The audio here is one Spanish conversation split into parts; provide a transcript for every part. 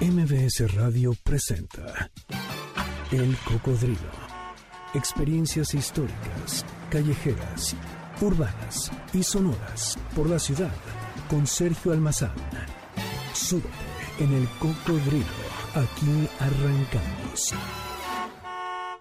MBS Radio presenta El Cocodrilo. Experiencias históricas, callejeras, urbanas y sonoras por la ciudad con Sergio Almazán. Súbete en El Cocodrilo. Aquí arrancamos.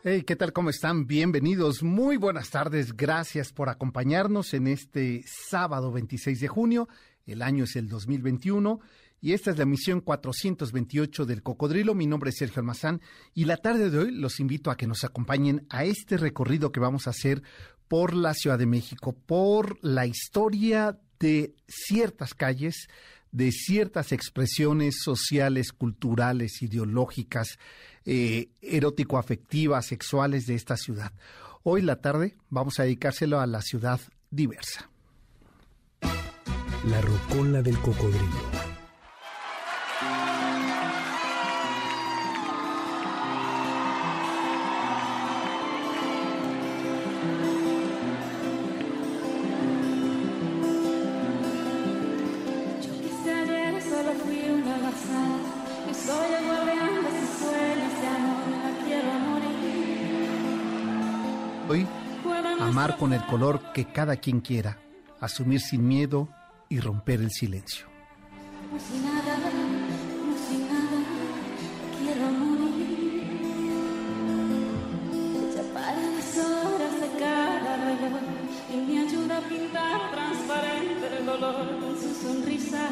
Hey, ¿qué tal? ¿Cómo están? Bienvenidos. Muy buenas tardes. Gracias por acompañarnos en este sábado 26 de junio. El año es el 2021 y esta es la emisión 428 del Cocodrilo. Mi nombre es Sergio Almazán y la tarde de hoy los invito a que nos acompañen a este recorrido que vamos a hacer por la Ciudad de México, por la historia de ciertas calles, de ciertas expresiones sociales, culturales, ideológicas, eh, erótico-afectivas, sexuales de esta ciudad. Hoy la tarde vamos a dedicárselo a la ciudad diversa. La rocola del cocodrilo. Amar con el color que cada quien quiera, asumir sin miedo y romper el silencio. Sin nada, nada, quiero morir. Para las horas de cada reloj y me ayuda a pintar transparente el dolor con su sonrisa.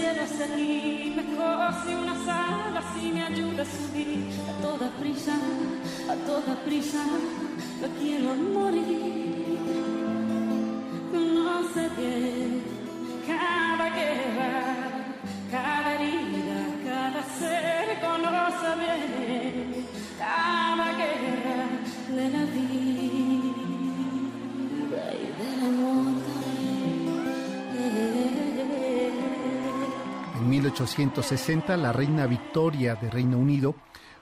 Desde el cielo hasta aquí, me cose unas alas y me ayuda a subir. A toda prisa, a toda prisa, no quiero morir. Conoce bien cada guerra, cada herida, cada ser conoce bien cada guerra de la vida En 1860, la reina Victoria de Reino Unido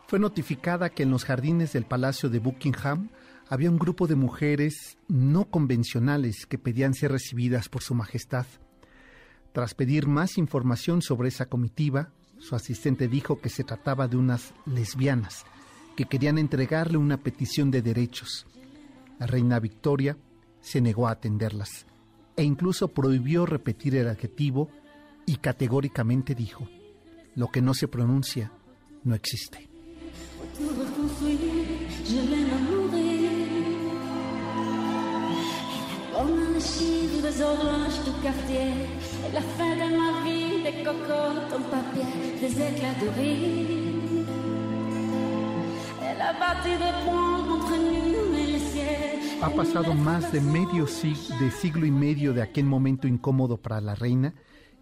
fue notificada que en los jardines del Palacio de Buckingham había un grupo de mujeres no convencionales que pedían ser recibidas por Su Majestad. Tras pedir más información sobre esa comitiva, su asistente dijo que se trataba de unas lesbianas que querían entregarle una petición de derechos. La reina Victoria se negó a atenderlas e incluso prohibió repetir el adjetivo y categóricamente dijo, lo que no se pronuncia no existe. Ha pasado más de medio sig- de siglo y medio de aquel momento incómodo para la reina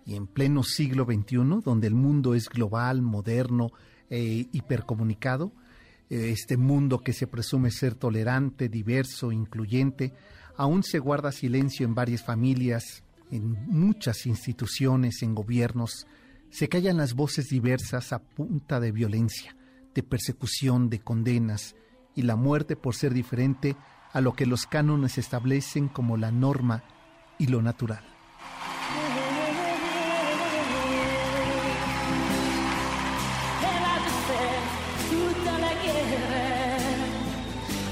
y en pleno siglo XXI, donde el mundo es global, moderno e hipercomunicado, eh, este mundo que se presume ser tolerante, diverso, incluyente, aún se guarda silencio en varias familias, en muchas instituciones, en gobiernos, se callan las voces diversas a punta de violencia, de persecución, de condenas y la muerte por ser diferente a lo que los cánones establecen como la norma y lo natural. Toute la guerre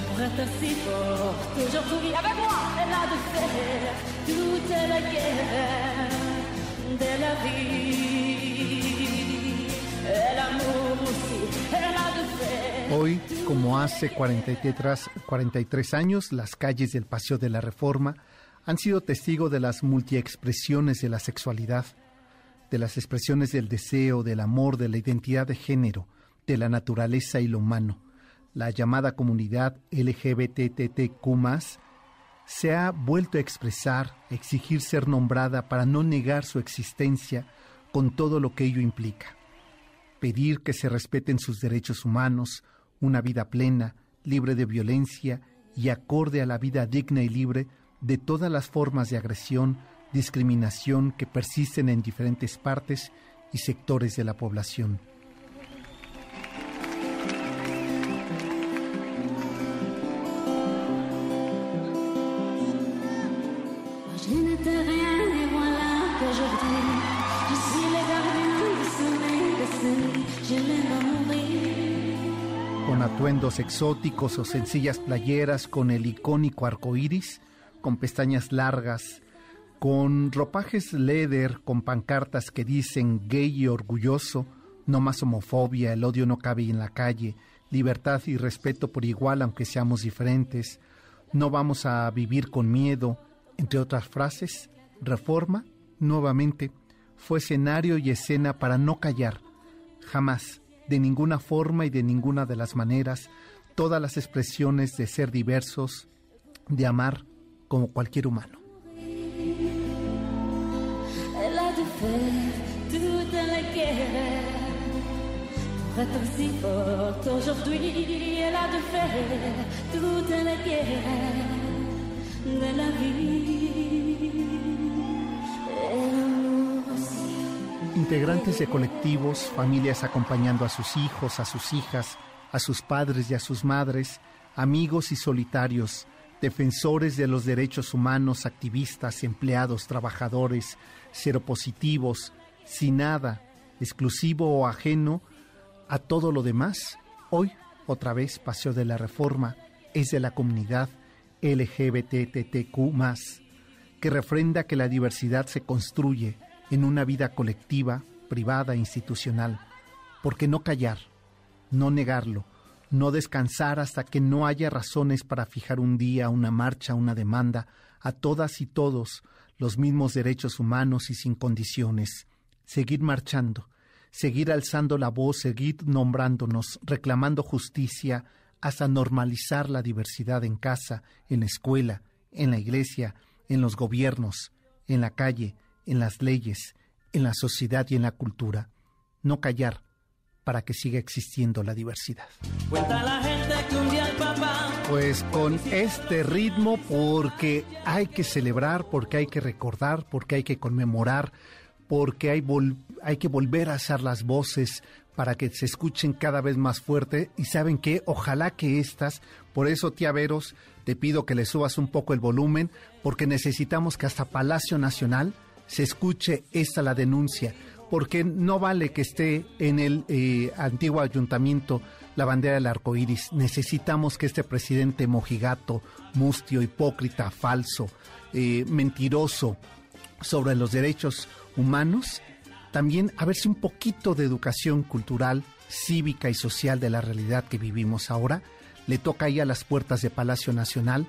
pour être si forte aujourd'hui avec moi. Elle a dû faire toute la guerre de la vie et l'amour aussi. Elle a dû faire. Hoy, como hace 43, 43 años, las calles del Paseo de la Reforma han sido testigo de las multiexpresiones de la sexualidad, de las expresiones del deseo, del amor, de la identidad de género, de la naturaleza y lo humano. La llamada comunidad LGBTTQ+, se ha vuelto a expresar, exigir ser nombrada para no negar su existencia con todo lo que ello implica pedir que se respeten sus derechos humanos, una vida plena, libre de violencia y acorde a la vida digna y libre de todas las formas de agresión, discriminación que persisten en diferentes partes y sectores de la población. Atuendos exóticos o sencillas playeras con el icónico arco iris, con pestañas largas, con ropajes leather, con pancartas que dicen gay y orgulloso, no más homofobia, el odio no cabe en la calle, libertad y respeto por igual aunque seamos diferentes, no vamos a vivir con miedo, entre otras frases, reforma, nuevamente, fue escenario y escena para no callar, jamás, de ninguna forma y de ninguna de las maneras, todas las expresiones de ser diversos, de amar como cualquier humano. Integrantes de colectivos, familias acompañando a sus hijos, a sus hijas, a sus padres y a sus madres, amigos y solitarios, defensores de los derechos humanos, activistas, empleados, trabajadores, seropositivos, sin nada, exclusivo o ajeno a todo lo demás, hoy, otra vez, Paseo de la Reforma es de la comunidad LGBTTQ, que refrenda que la diversidad se construye en una vida colectiva, privada, institucional. porque no callar? No negarlo, no descansar hasta que no haya razones para fijar un día, una marcha, una demanda, a todas y todos los mismos derechos humanos y sin condiciones. Seguir marchando, seguir alzando la voz, seguir nombrándonos, reclamando justicia, hasta normalizar la diversidad en casa, en la escuela, en la iglesia, en los gobiernos, en la calle, en las leyes, en la sociedad y en la cultura. No callar para que siga existiendo la diversidad. Pues con este ritmo, porque hay que celebrar, porque hay que recordar, porque hay que conmemorar, porque hay, hay que volver a hacer las voces para que se escuchen cada vez más fuerte y saben que ojalá que estas, por eso tía Veros, te pido que le subas un poco el volumen porque necesitamos que hasta Palacio Nacional se escuche esta la denuncia, porque no vale que esté en el eh, antiguo ayuntamiento la bandera del arco iris. Necesitamos que este presidente mojigato, mustio, hipócrita, falso, eh, mentiroso sobre los derechos humanos, también a ver si un poquito de educación cultural, cívica y social de la realidad que vivimos ahora le toca ahí a las puertas de Palacio Nacional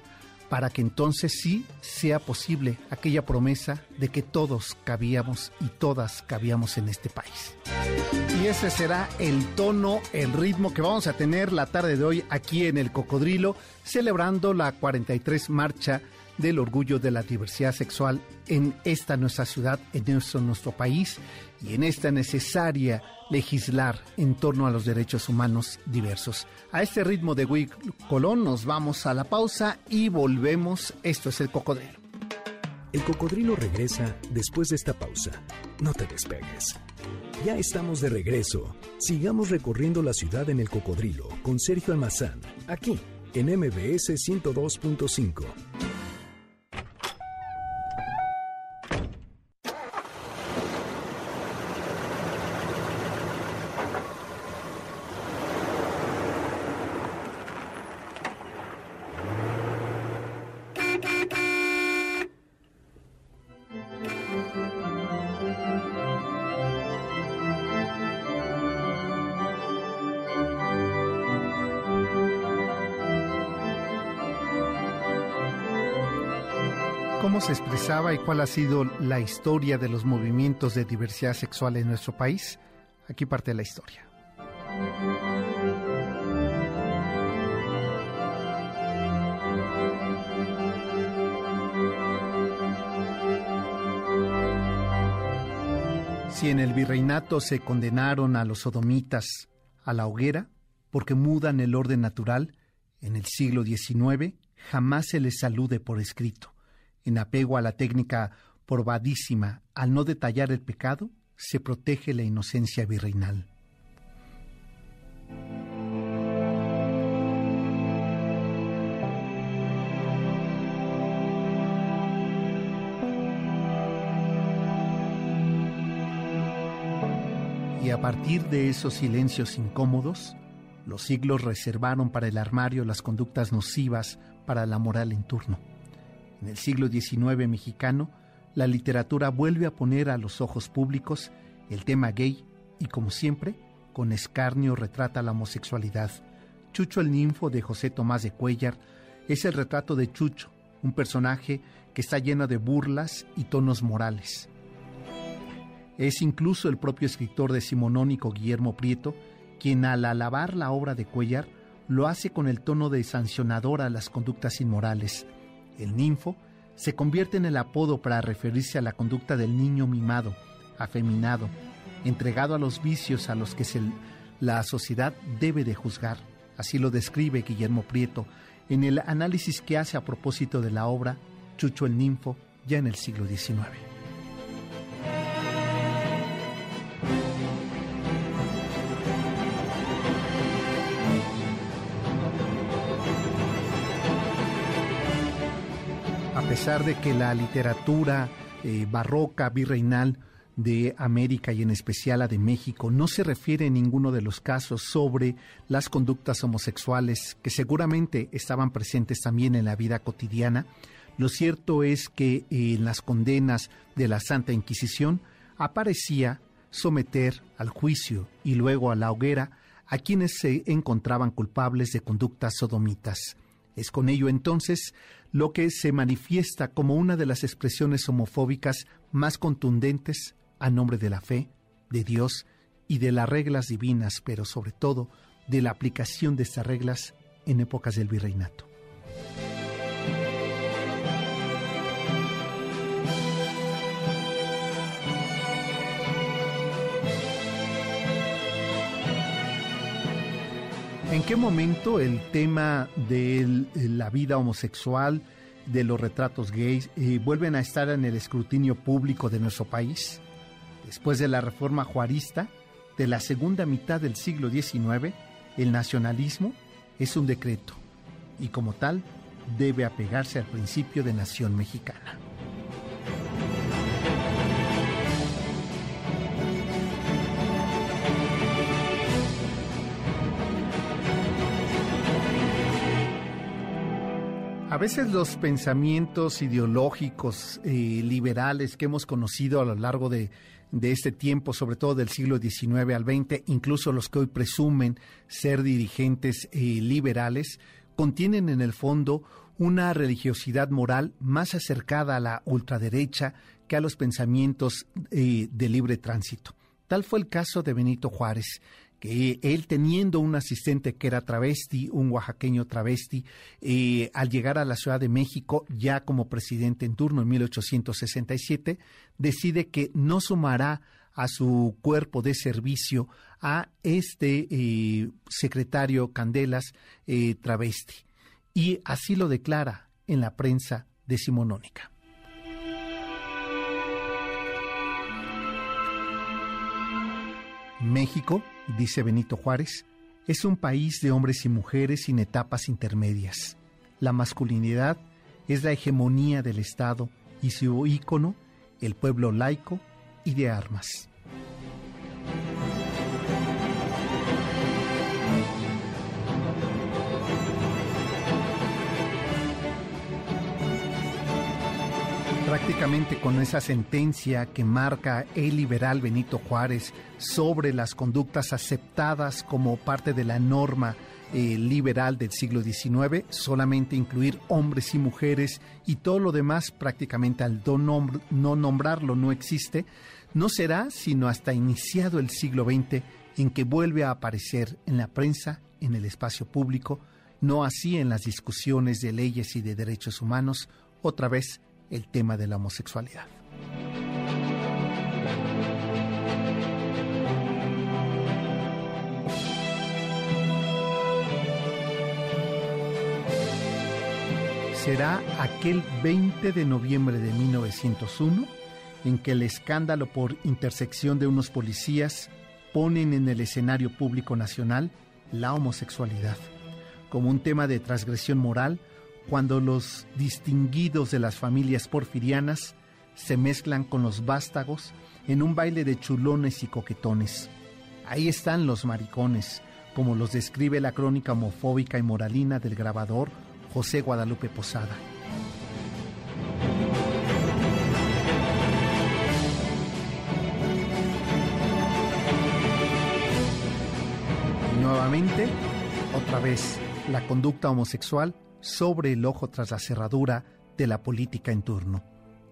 para que entonces sí sea posible aquella promesa de que todos cabíamos y todas cabíamos en este país. Y ese será el tono, el ritmo que vamos a tener la tarde de hoy aquí en el Cocodrilo, celebrando la 43 marcha del orgullo de la diversidad sexual en esta nuestra ciudad, en nuestro, país y en esta necesaria legislar en torno a los derechos humanos diversos. A este ritmo de Wii Colón nos vamos a la pausa y volvemos. Esto es el cocodrilo. El cocodrilo regresa después de esta pausa. No te despegues. Ya estamos de regreso. Sigamos recorriendo la ciudad en el cocodrilo con Sergio Almazán, aquí en MBS 102.5. cómo se expresaba y cuál ha sido la historia de los movimientos de diversidad sexual en nuestro país. Aquí parte la historia. Si en el virreinato se condenaron a los sodomitas a la hoguera porque mudan el orden natural, en el siglo XIX jamás se les salude por escrito en apego a la técnica probadísima al no detallar el pecado, se protege la inocencia virreinal. Y a partir de esos silencios incómodos, los siglos reservaron para el armario las conductas nocivas para la moral en turno. En el siglo XIX mexicano, la literatura vuelve a poner a los ojos públicos el tema gay y, como siempre, con escarnio retrata la homosexualidad. Chucho el ninfo de José Tomás de Cuellar es el retrato de Chucho, un personaje que está lleno de burlas y tonos morales. Es incluso el propio escritor decimonónico Guillermo Prieto quien al alabar la obra de Cuellar lo hace con el tono de sancionador a las conductas inmorales. El ninfo se convierte en el apodo para referirse a la conducta del niño mimado, afeminado, entregado a los vicios a los que la sociedad debe de juzgar. Así lo describe Guillermo Prieto en el análisis que hace a propósito de la obra Chucho el Ninfo ya en el siglo XIX. Pesar de que la literatura eh, barroca virreinal de América y en especial la de México no se refiere en ninguno de los casos sobre las conductas homosexuales que seguramente estaban presentes también en la vida cotidiana. Lo cierto es que en las condenas de la Santa Inquisición aparecía someter al juicio y luego a la hoguera a quienes se encontraban culpables de conductas sodomitas. Es con ello entonces lo que se manifiesta como una de las expresiones homofóbicas más contundentes a nombre de la fe, de Dios y de las reglas divinas, pero sobre todo de la aplicación de estas reglas en épocas del virreinato. ¿En qué momento el tema de la vida homosexual, de los retratos gays, eh, vuelven a estar en el escrutinio público de nuestro país? Después de la reforma juarista de la segunda mitad del siglo XIX, el nacionalismo es un decreto y como tal debe apegarse al principio de nación mexicana. A veces los pensamientos ideológicos eh, liberales que hemos conocido a lo largo de, este tiempo, sobre todo del siglo XIX al XX, incluso los que hoy presumen ser dirigentes eh, liberales, contienen en el fondo una religiosidad moral más acercada a la ultraderecha que a los pensamientos eh, de libre tránsito. Tal fue el caso de Benito Juárez, que él teniendo un asistente que era travesti, un oaxaqueño travesti, eh, al llegar a la Ciudad de México, ya como presidente en turno en 1867, decide que no sumará a su cuerpo de servicio a este eh, secretario Candelas eh, travesti. Y así lo declara en la prensa decimonónica. México dice Benito Juárez, es un país de hombres y mujeres sin etapas intermedias. La masculinidad es la hegemonía del Estado y su ícono, el pueblo laico y de armas. Prácticamente con esa sentencia que marca el liberal Benito Juárez sobre las conductas aceptadas como parte de la norma eh, liberal del siglo XIX, solamente incluir hombres y mujeres y todo lo demás prácticamente al no nombrarlo no existe, no será sino hasta iniciado el siglo XX en que vuelve a aparecer en la prensa, en el espacio público, no así en las discusiones de leyes y de derechos humanos, otra vez el tema de la homosexualidad. Será aquel 20 de noviembre de 1901 en que el escándalo por intersección de unos policías ponen en el escenario público nacional la homosexualidad como un tema de transgresión moral cuando los distinguidos de las familias porfirianas se mezclan con los vástagos en un baile de chulones y coquetones. Ahí están los maricones, como los describe la crónica homofóbica y moralina del grabador José Guadalupe Posada. nuevamente, otra vez, la conducta homosexual sobre el ojo tras la cerradura de la política en turno.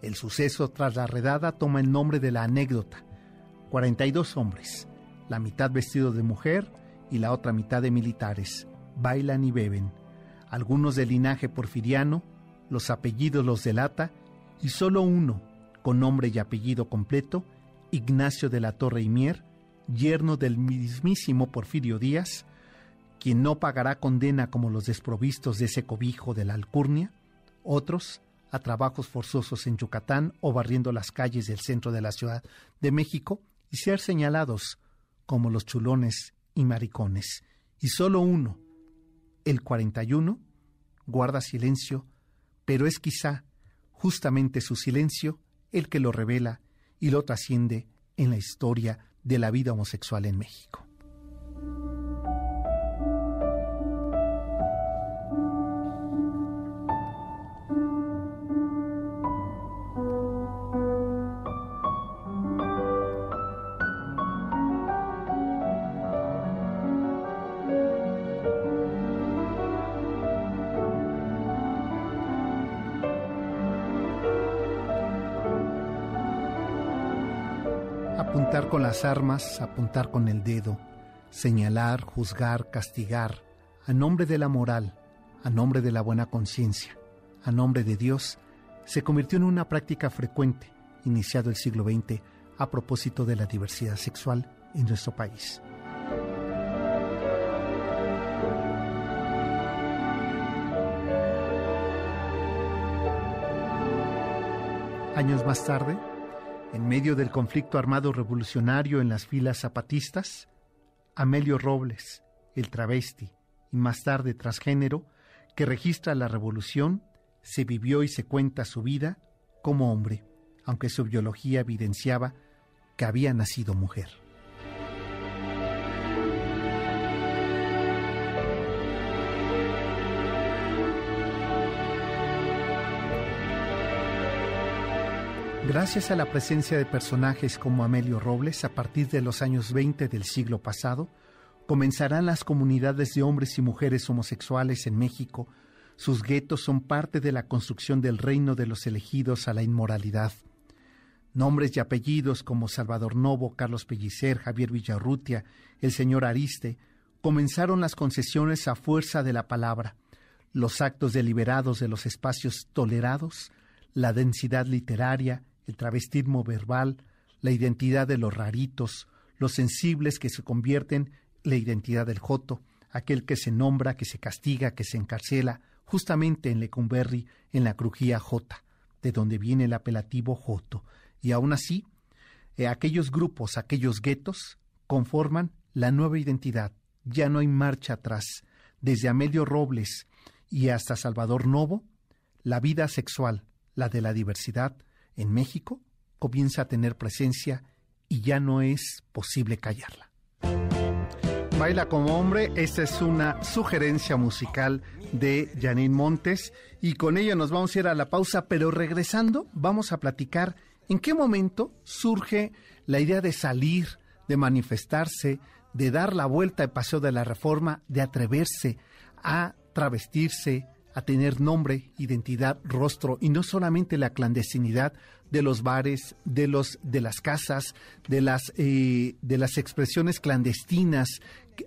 El suceso tras la redada toma el nombre de la anécdota. 42 hombres, la mitad vestidos de mujer y la otra mitad de militares, bailan y beben. Algunos de linaje porfiriano, los apellidos los delata, y solo uno, con nombre y apellido completo, Ignacio de la Torre y Mier, yerno del mismísimo Porfirio Díaz, quien no pagará condena como los desprovistos de ese cobijo de la alcurnia, otros a trabajos forzosos en Yucatán o barriendo las calles del centro de la Ciudad de México y ser señalados como los chulones y maricones. Y solo uno, el 41, guarda silencio, pero es quizá justamente su silencio el que lo revela y lo trasciende en la historia de la vida homosexual en México. Apuntar con las armas, apuntar con el dedo, señalar, juzgar, castigar, a nombre de la moral, a nombre de la buena conciencia, a nombre de Dios, se convirtió en una práctica frecuente, iniciado el siglo XX, a propósito de la diversidad sexual en nuestro país. Años más tarde, en medio del conflicto armado revolucionario en las filas zapatistas, Amelio Robles, el travesti y más tarde transgénero, que registra la revolución, se vivió y se cuenta su vida como hombre, aunque su biología evidenciaba que había nacido mujer. Gracias a la presencia de personajes como Amelio Robles, a partir de los años 20 del siglo pasado, comenzarán las comunidades de hombres y mujeres homosexuales en México. Sus guetos son parte de la construcción del reino de los elegidos a la inmoralidad. Nombres y apellidos como Salvador Novo, Carlos Pellicer, Javier Villarrutia, el señor Ariste, comenzaron las concesiones a fuerza de la palabra, los actos deliberados de los espacios tolerados, la densidad literaria, el travestismo verbal, la identidad de los raritos, los sensibles que se convierten la identidad del joto, aquel que se nombra, que se castiga, que se encarcela, justamente en Lecumberri, en la crujía J, de donde viene el apelativo Joto. Y aún así, eh, aquellos grupos, aquellos guetos, conforman la nueva identidad. Ya no hay marcha atrás. Desde Amelio Robles y hasta Salvador Novo, la vida sexual, la de la diversidad, en México comienza a tener presencia y ya no es posible callarla. Baila como hombre, esta es una sugerencia musical de Janine Montes y con ello nos vamos a ir a la pausa, pero regresando vamos a platicar en qué momento surge la idea de salir, de manifestarse, de dar la vuelta al paseo de la reforma, de atreverse a travestirse, a tener nombre, identidad, rostro y no solamente la clandestinidad de los bares, de los de las casas, de las eh, de las expresiones clandestinas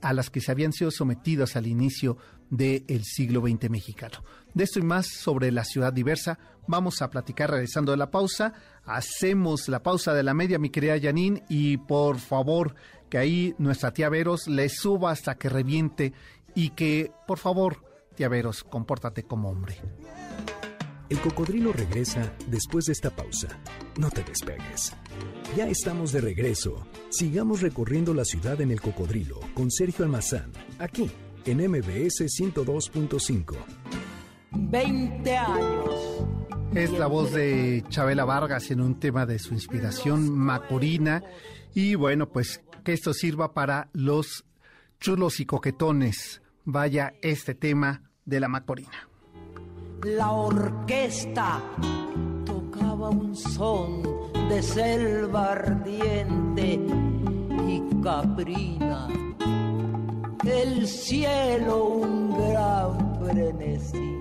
a las que se habían sido sometidos al inicio del siglo XX mexicano. De esto y más sobre la ciudad diversa vamos a platicar regresando de la pausa. Hacemos la pausa de la media, mi querida Janine, y por favor que ahí nuestra tía Veros le suba hasta que reviente y que por favor Compórtate como hombre. El cocodrilo regresa después de esta pausa. No te despegues. Ya estamos de regreso. Sigamos recorriendo la ciudad en el cocodrilo con Sergio Almazán, aquí en MBS 102.5. 20 años. Es la voz de Chabela Vargas en un tema de su inspiración macorina. Y bueno, pues que esto sirva para los chulos y coquetones. Vaya este tema de la Macorina. La orquesta tocaba un son de selva ardiente y caprina. El cielo un gran frenesí.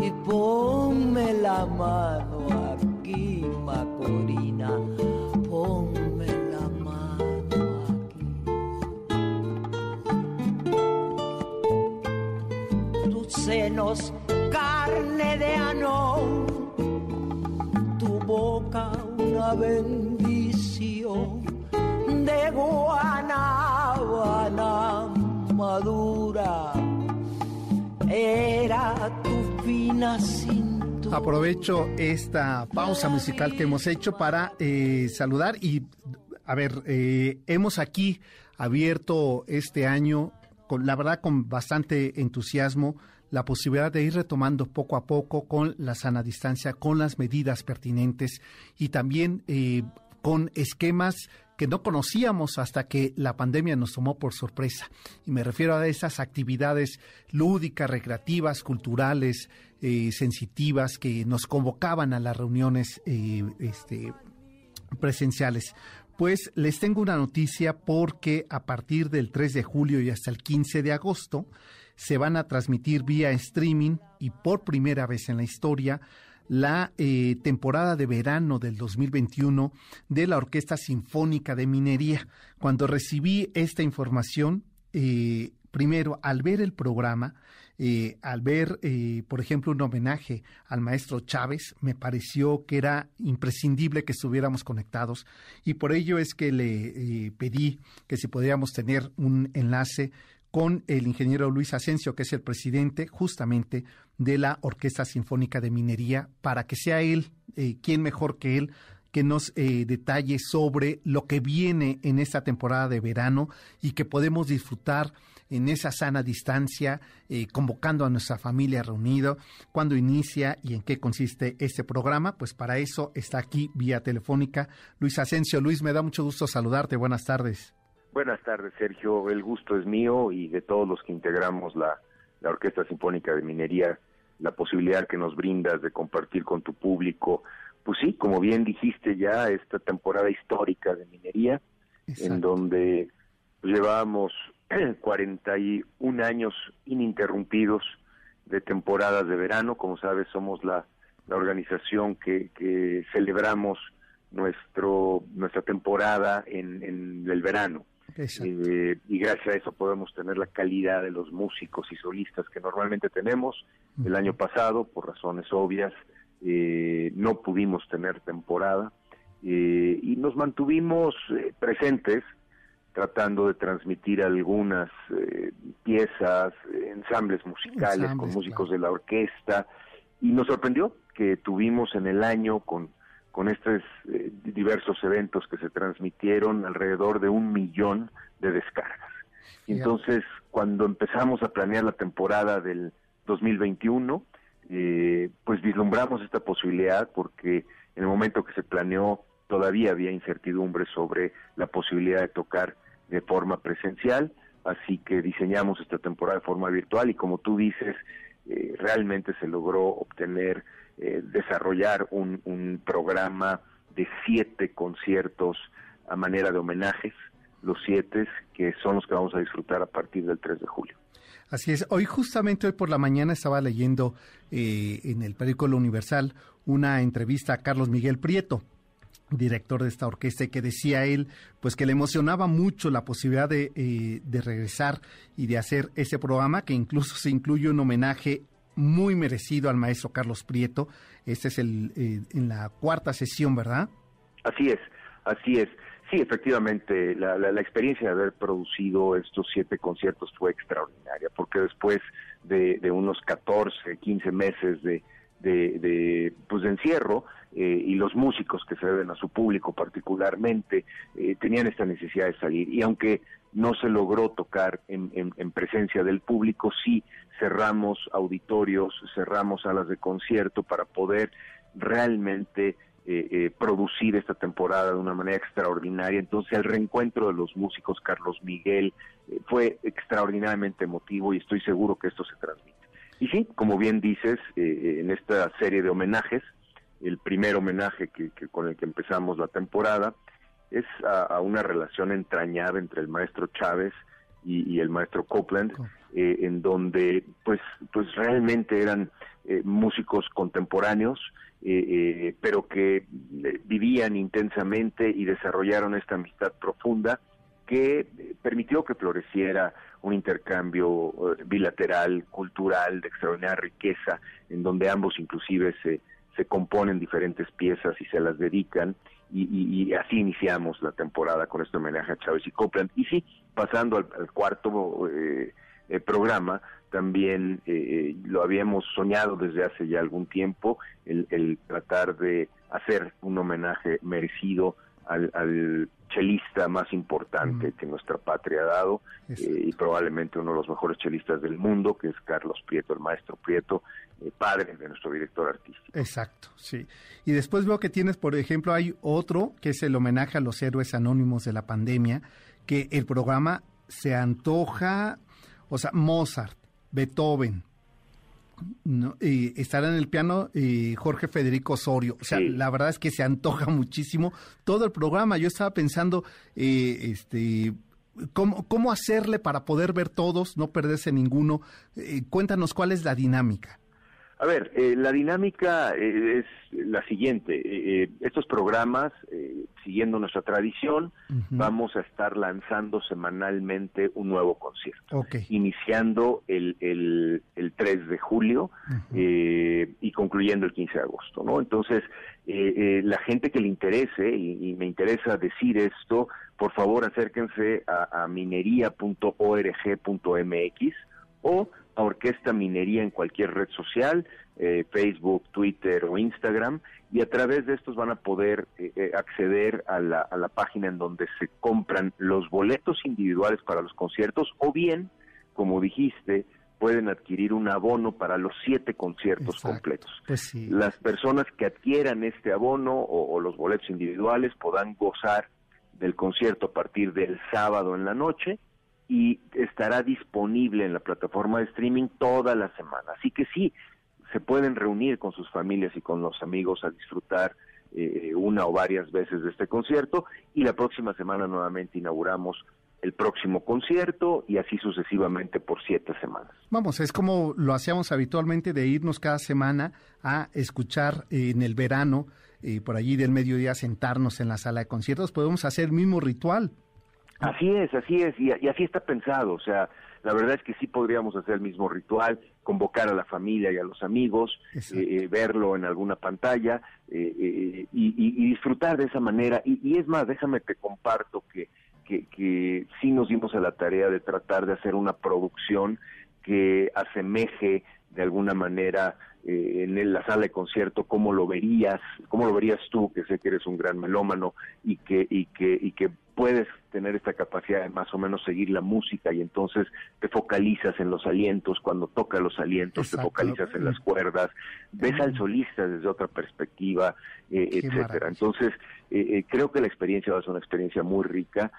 Y ponme la mano aquí, Macorina, senos, carne de ano boca una bendición de guanábana madura. Era tu fina cintura. Aprovecho esta pausa musical que hemos hecho para eh, saludar y, a ver, eh, hemos aquí abierto este año, con, la verdad, con bastante entusiasmo, la posibilidad de ir retomando poco a poco con la sana distancia, con las medidas pertinentes y también eh, con esquemas que no conocíamos hasta que la pandemia nos tomó por sorpresa. Y me refiero a esas actividades lúdicas, recreativas, culturales, eh, sensitivas que nos convocaban a las reuniones eh, este, presenciales. Pues les tengo una noticia porque a partir del 3 de julio y hasta el 15 de agosto, se van a transmitir vía streaming y por primera vez en la historia la eh, temporada de verano del 2021 de la Orquesta Sinfónica de Minería. Cuando recibí esta información, eh, primero, al ver el programa, eh, al ver, por ejemplo, un homenaje al maestro Chávez, me pareció que era imprescindible que estuviéramos conectados y por ello es que le pedí que si podríamos tener un enlace con el ingeniero Luis Asensio, que es el presidente justamente de la Orquesta Sinfónica de Minería, para que sea él, eh, quien mejor que él, que nos eh, detalle sobre lo que viene en esta temporada de verano y que podemos disfrutar en esa sana distancia, eh, convocando a nuestra familia reunida, cuando inicia y en qué consiste este programa. Pues para eso está aquí vía telefónica Luis Asensio. Luis, me da mucho gusto saludarte. Buenas tardes. Buenas tardes, Sergio. El gusto es mío y de todos los que integramos la, Orquesta Sinfónica de Minería, la posibilidad que nos brindas de compartir con tu público, pues sí, como bien dijiste ya, esta temporada histórica de minería, en donde llevábamos 41 años ininterrumpidos de temporadas de verano. Como sabes, somos la, organización que, que celebramos nuestro nuestra temporada en, en el verano. Eh, y gracias a eso podemos tener la calidad de los músicos y solistas que normalmente tenemos. El año pasado, por razones obvias, eh, no pudimos tener temporada. Eh, y nos mantuvimos presentes tratando de transmitir algunas piezas, ensambles musicales con músicos de la orquesta. Y nos sorprendió que tuvimos en el año con con estos eh, diversos eventos que se transmitieron alrededor de un millón de descargas. Entonces, cuando empezamos a planear la temporada del 2021, eh, pues vislumbramos esta posibilidad porque en el momento que se planeó todavía había incertidumbre sobre la posibilidad de tocar de forma presencial, así que diseñamos esta temporada de forma virtual y como tú dices, eh, realmente se logró obtener eh, desarrollar un, programa de siete conciertos a manera de homenajes, los siete que son los que vamos a disfrutar a partir del 3 de julio. Así es. Hoy justamente hoy por la mañana estaba leyendo eh, en el periódico Universal una entrevista a Carlos Miguel Prieto, director de esta orquesta, que decía él, pues que le emocionaba mucho la posibilidad de, eh, de regresar y de hacer ese programa, que incluso se incluye un homenaje muy merecido al maestro Carlos Prieto. Este es el eh, en la cuarta sesión, ¿verdad? Así es, así es. Sí, efectivamente, la, la, experiencia de haber producido estos siete conciertos fue extraordinaria, porque después de, unos 14, 15 meses de, de, pues de encierro eh, y los músicos que se deben a su público particularmente eh, tenían esta necesidad de salir y aunque no se logró tocar en, en, presencia del público, sí cerramos auditorios, cerramos salas de concierto para poder realmente eh, eh, producir esta temporada de una manera extraordinaria. Entonces el reencuentro de los músicos Carlos Miguel eh, fue extraordinariamente emotivo y estoy seguro que esto se transmite. Y sí, como bien dices, en esta serie de homenajes, el primer homenaje que, con el que empezamos la temporada es a, una relación entrañada entre el maestro Chávez y, el maestro Copeland, en donde pues, pues realmente eran músicos contemporáneos, eh, eh, pero que eh, vivían intensamente y desarrollaron esta amistad profunda que permitió que floreciera un intercambio bilateral, cultural, de extraordinaria riqueza, en donde ambos inclusive se, se componen diferentes piezas y se las dedican, y, así iniciamos la temporada con este homenaje a Chávez y Copland. Y sí, pasando al, cuarto programa, también eh, lo habíamos soñado desde hace ya algún tiempo, el, tratar de hacer un homenaje merecido al, chelista más importante que nuestra patria ha dado eh, y probablemente uno de los mejores chelistas del mundo, que es Carlos Prieto, el maestro Prieto, eh, padre de nuestro director artístico. Exacto, sí. Y después veo que tienes, por ejemplo, hay otro que es el homenaje a los héroes anónimos de la pandemia, que el programa se antoja, o sea, Mozart, Beethoven, ¿no? estará en el piano y Jorge Federico Osorio. O sea, la verdad es que se antoja muchísimo todo el programa. Yo estaba pensando, eh, este, ¿cómo, ¿cómo hacerle para poder ver todos, no perderse ninguno? Eh, cuéntanos cuál es la dinámica. A ver, eh, la dinámica eh, es la siguiente. Eh, estos programas, siguiendo nuestra tradición, vamos a estar lanzando semanalmente un nuevo concierto. Iniciando el, el, 3 de julio y concluyendo el 15 de agosto. ¿no? Entonces, la gente que le interese, y, me interesa decir esto, por favor acérquense a, a minería.org.mx o a Orquesta Minería en cualquier red social, eh, Facebook, Twitter o Instagram, y a través de estos van a poder eh, eh, acceder a la, a la página en donde se compran los boletos individuales para los conciertos o bien, como dijiste, pueden adquirir un abono para los siete conciertos completos. Pues Las personas que adquieran este abono o, o, los boletos individuales podrán gozar del concierto a partir del sábado en la noche y estará disponible en la plataforma de streaming toda la semana. Así que sí, se pueden reunir con sus familias y con los amigos a disfrutar eh, una o varias veces de este concierto y la próxima semana nuevamente inauguramos el próximo concierto y así sucesivamente por siete semanas. Vamos, es como lo hacíamos habitualmente de irnos cada semana a escuchar en el verano, eh, por allí del mediodía sentarnos en la sala de conciertos, podemos hacer el mismo ritual. Así es, así es, y, así está pensado, o sea, la verdad es que sí podríamos hacer el mismo ritual, convocar a la familia y a los amigos, eh, eh, verlo en alguna pantalla eh, y, disfrutar de esa manera. Y, es más, déjame te comparto que, que, que sí nos dimos a la tarea de tratar de hacer una producción que asemeje de alguna manera eh, en la sala de concierto cómo lo verías cómo lo verías tú que sé que eres un gran melómano y que y que y que puedes tener esta capacidad de más o menos seguir la música y entonces te focalizas en los alientos cuando toca los alientos te focalizas en las cuerdas ves al solista desde otra perspectiva eh, etcétera. entonces eh, creo que la experiencia va a ser una experiencia muy rica.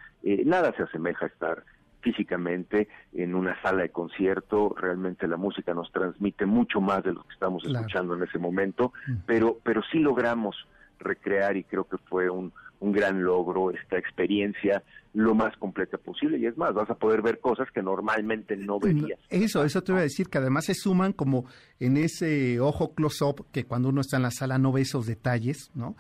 Nada se asemeja a estar físicamente en una sala de concierto, realmente la música nos transmite mucho más de lo que estamos escuchando en ese momento, pero, pero sí logramos recrear y creo que fue un, un gran logro esta experiencia lo más completa posible y es más, vas a poder ver cosas que normalmente no verías. Eso, eso te voy a decir que además se suman como en ese ojo close-up que cuando uno está en la sala no ve esos detalles, ¿no?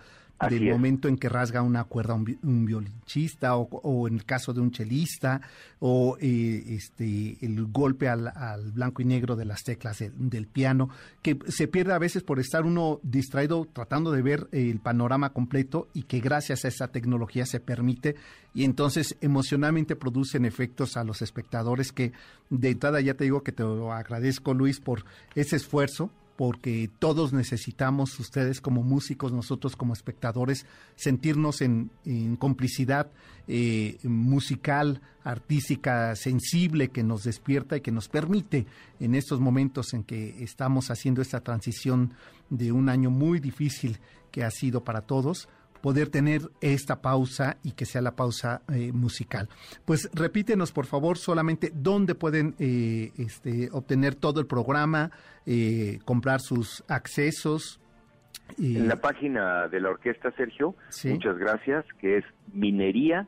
Del momento en que rasga una cuerda un, un violinchista o, en el caso de un chelista o eh, este el golpe al, blanco y negro de las teclas del, piano que se pierde a veces por estar uno distraído tratando de ver el panorama completo y que gracias a esa tecnología se permite y entonces emocionalmente producen efectos a los espectadores que de entrada ya te digo que te lo agradezco Luis por ese esfuerzo porque todos necesitamos, ustedes como músicos, nosotros como espectadores, sentirnos en, complicidad eh, musical, artística, sensible, que nos despierta y que nos permite en estos momentos en que estamos haciendo esta transición de un año muy difícil que ha sido para todos, poder tener esta pausa y que sea la pausa eh, musical. Pues repítenos, por favor, solamente dónde pueden eh, este, obtener todo el programa, eh, comprar sus accesos. En la página de la orquesta, Sergio, muchas gracias, que es minería.org.mx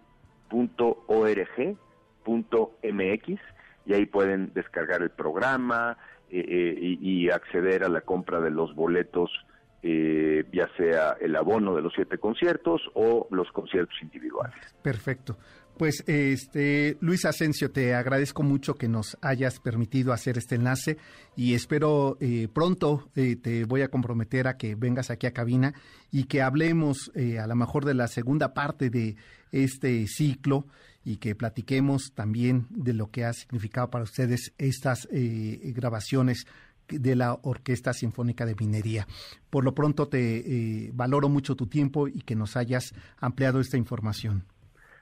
y ahí pueden descargar el programa y acceder a la compra de los boletos eh, ya sea el abono de los siete conciertos o los conciertos individuales. Perfecto. Pues este Luis Asensio, te agradezco mucho que nos hayas permitido hacer este enlace y espero eh, pronto eh, te voy a comprometer a que vengas aquí a cabina y que hablemos a lo mejor de la segunda parte de este ciclo y que platiquemos también de lo que ha significado para ustedes estas grabaciones de la Orquesta Sinfónica de Minería. Por lo pronto te eh, valoro mucho tu tiempo y que nos hayas ampliado esta información.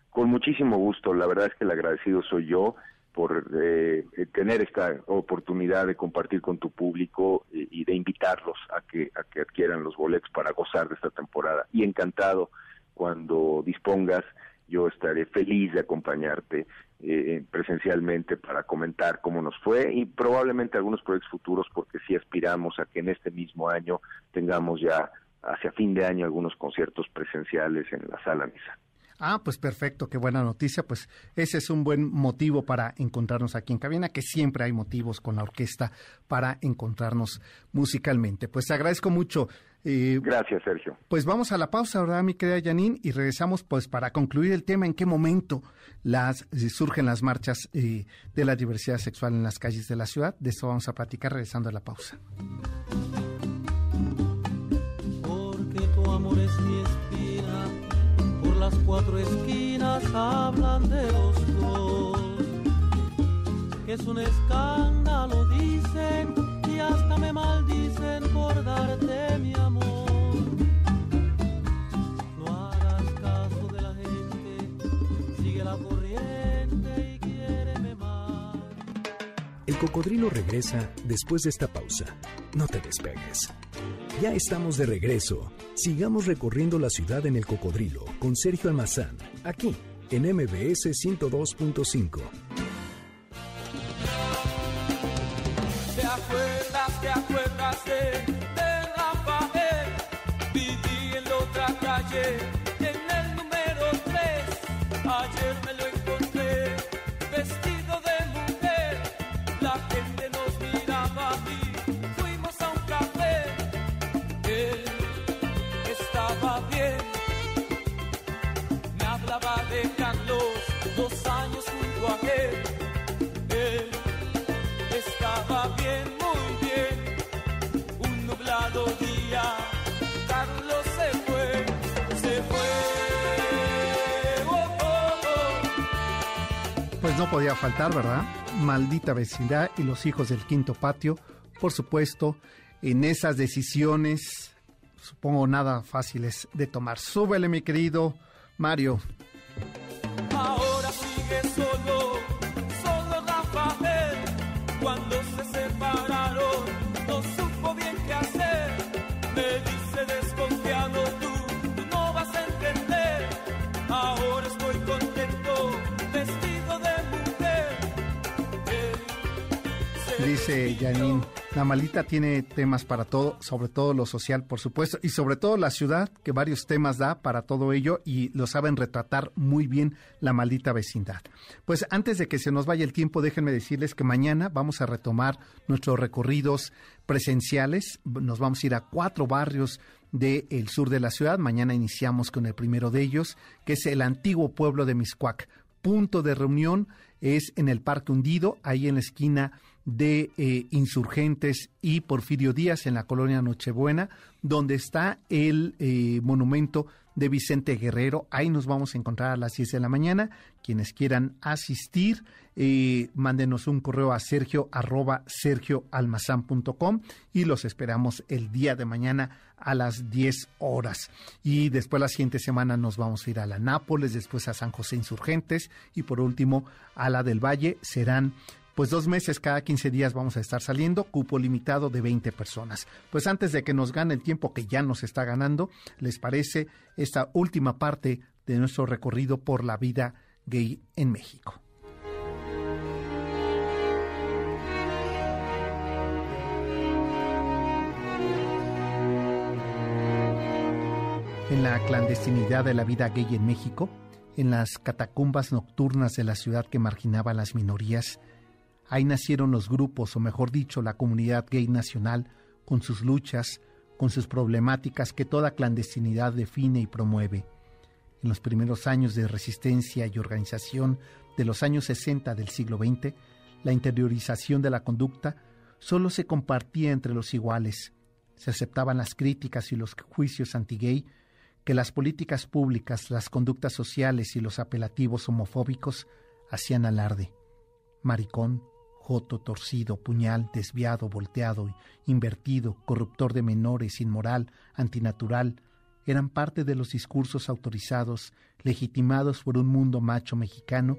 Con muchísimo gusto, la verdad es que el agradecido soy yo por eh, tener esta oportunidad de compartir con tu público y, de invitarlos a que, a que adquieran los boletos para gozar de esta temporada. Y encantado cuando dispongas, yo estaré feliz de acompañarte eh, presencialmente para comentar cómo nos fue y probablemente algunos proyectos futuros porque sí aspiramos a que en este mismo año tengamos ya hacia fin de año algunos conciertos presenciales en la sala misa. Ah, pues perfecto, qué buena noticia. Pues ese es un buen motivo para encontrarnos aquí en cabina, que siempre hay motivos con la orquesta para encontrarnos musicalmente. Pues te agradezco mucho. Eh, Gracias, Sergio. Pues vamos a la pausa, ¿verdad, mi querida Janine? Y regresamos pues para concluir el tema, en qué momento las, eh, surgen las marchas eh, de la diversidad sexual en las calles de la ciudad. De eso vamos a platicar regresando a la pausa. Porque tu amor es mi espina, por las cuatro esquinas hablan de los dos. Que es un escándalo, dicen, y hasta me maldicen mi amor. El cocodrilo regresa después de esta pausa. No te despegues. Ya estamos de regreso. Sigamos recorriendo la ciudad en el cocodrilo con Sergio Almazán, aquí en MBS 102.5. nascer. Pues no podía faltar, ¿verdad? Maldita vecindad y los hijos del quinto patio, por supuesto, en esas decisiones, supongo nada fáciles de tomar. Súbele, mi querido Mario. La malita tiene temas para todo, sobre todo lo social, por supuesto, y sobre todo la ciudad, que varios temas da para todo ello y lo saben retratar muy bien la maldita vecindad. Pues antes de que se nos vaya el tiempo, déjenme decirles que mañana vamos a retomar nuestros recorridos presenciales. Nos vamos a ir a cuatro barrios del sur de la ciudad. Mañana iniciamos con el primero de ellos, que es el antiguo pueblo de Miscuac. Punto de reunión es en el Parque Hundido, ahí en la esquina de eh, Insurgentes y Porfirio Díaz en la colonia Nochebuena, donde está el eh, monumento de Vicente Guerrero. Ahí nos vamos a encontrar a las 10 de la mañana. Quienes quieran asistir, eh, mándenos un correo a sergio arroba sergioalmazán.com y los esperamos el día de mañana a las 10 horas. Y después la siguiente semana nos vamos a ir a la Nápoles, después a San José Insurgentes y por último a la del Valle. Serán pues dos meses cada 15 días vamos a estar saliendo, cupo limitado de 20 personas. Pues antes de que nos gane el tiempo que ya nos está ganando, ¿les parece esta última parte de nuestro recorrido por la vida gay en México? En la clandestinidad de la vida gay en México, en las catacumbas nocturnas de la ciudad que marginaba a las minorías, Ahí nacieron los grupos, o mejor dicho, la comunidad gay nacional, con sus luchas, con sus problemáticas que toda clandestinidad define y promueve. En los primeros años de resistencia y organización de los años 60 del siglo XX, la interiorización de la conducta solo se compartía entre los iguales. Se aceptaban las críticas y los juicios anti-gay, que las políticas públicas, las conductas sociales y los apelativos homofóbicos hacían alarde. Maricón, joto, torcido, puñal, desviado, volteado, invertido, corruptor de menores, inmoral, antinatural, eran parte de los discursos autorizados, legitimados por un mundo macho mexicano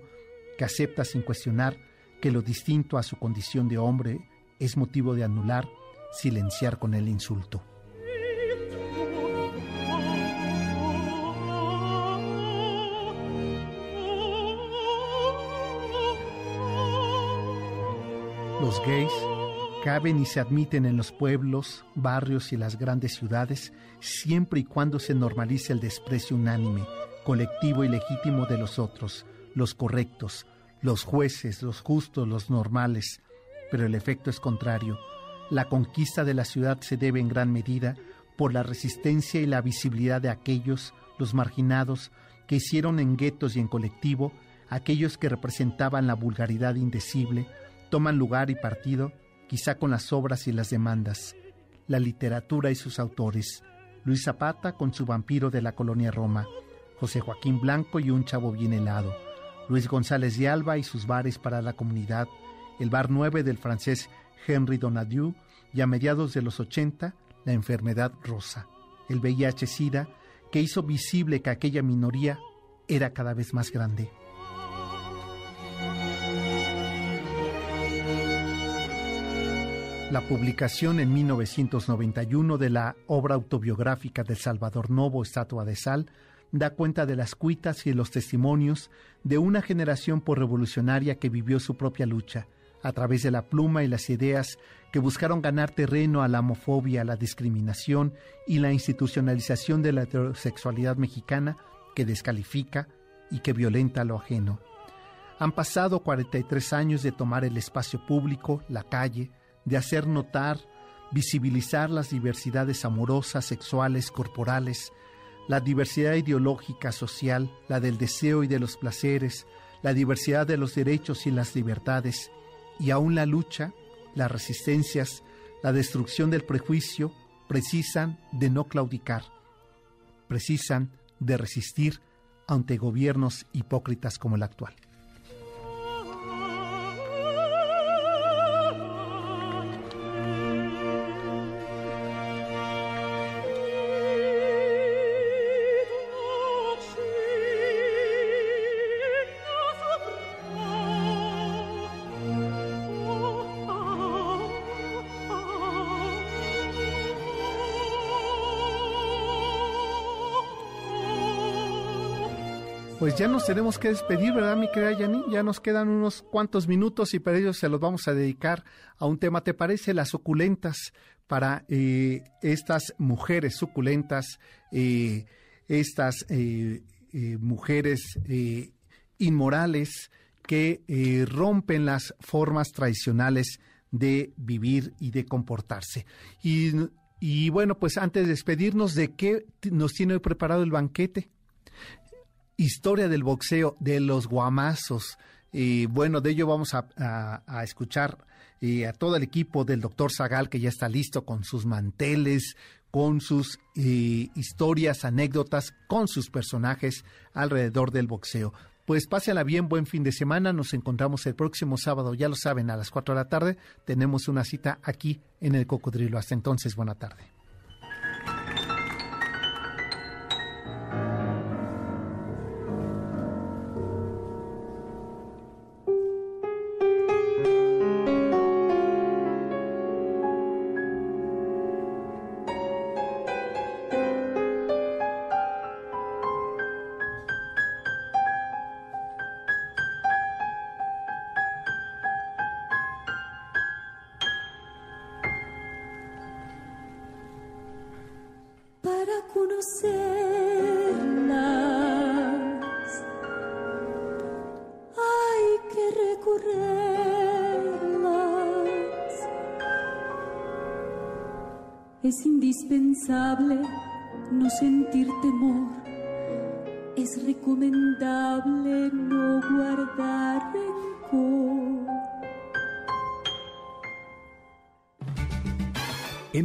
que acepta sin cuestionar que lo distinto a su condición de hombre es motivo de anular, silenciar con el insulto. Los gays caben y se admiten en los pueblos, barrios y las grandes ciudades siempre y cuando se normalice el desprecio unánime, colectivo y legítimo de los otros, los correctos, los jueces, los justos, los normales. Pero el efecto es contrario. La conquista de la ciudad se debe en gran medida por la resistencia y la visibilidad de aquellos, los marginados, que hicieron en guetos y en colectivo, aquellos que representaban la vulgaridad indecible, toman lugar y partido, quizá con las obras y las demandas, la literatura y sus autores, Luis Zapata con su vampiro de la colonia Roma, José Joaquín Blanco y un chavo bien helado, Luis González de Alba y sus bares para la comunidad, el bar 9 del francés Henry Donadieu y a mediados de los 80 la enfermedad rosa, el VIH-Sida, que hizo visible que aquella minoría era cada vez más grande. La publicación en 1991 de la obra autobiográfica de Salvador Novo, Estatua de Sal, da cuenta de las cuitas y los testimonios de una generación por revolucionaria que vivió su propia lucha, a través de la pluma y las ideas que buscaron ganar terreno a la homofobia, la discriminación y la institucionalización de la heterosexualidad mexicana que descalifica y que violenta lo ajeno. Han pasado 43 años de tomar el espacio público, la calle, de hacer notar, visibilizar las diversidades amorosas, sexuales, corporales, la diversidad ideológica, social, la del deseo y de los placeres, la diversidad de los derechos y las libertades, y aún la lucha, las resistencias, la destrucción del prejuicio, precisan de no claudicar, precisan de resistir ante gobiernos hipócritas como el actual. Pues ya nos tenemos que despedir, ¿verdad, mi querida Yani? Ya nos quedan unos cuantos minutos y para ello se los vamos a dedicar a un tema, ¿te parece? Las suculentas para eh, estas mujeres suculentas, eh, estas eh, mujeres inmorales que rompen las formas tradicionales de vivir y de comportarse. Y, y bueno, pues antes de despedirnos, ¿de qué nos tiene preparado el banquete? Historia del boxeo, de los guamazos. Y bueno, de ello vamos a, escuchar a todo el equipo del doctor Zagal que ya está listo con sus manteles, con sus historias, anécdotas, con sus personajes alrededor del boxeo. Pues pásenla bien, buen fin de semana. Nos encontramos el próximo sábado, ya lo saben, a las 4 de la tarde. Tenemos una cita aquí en el Cocodrilo. Hasta entonces, buena tarde.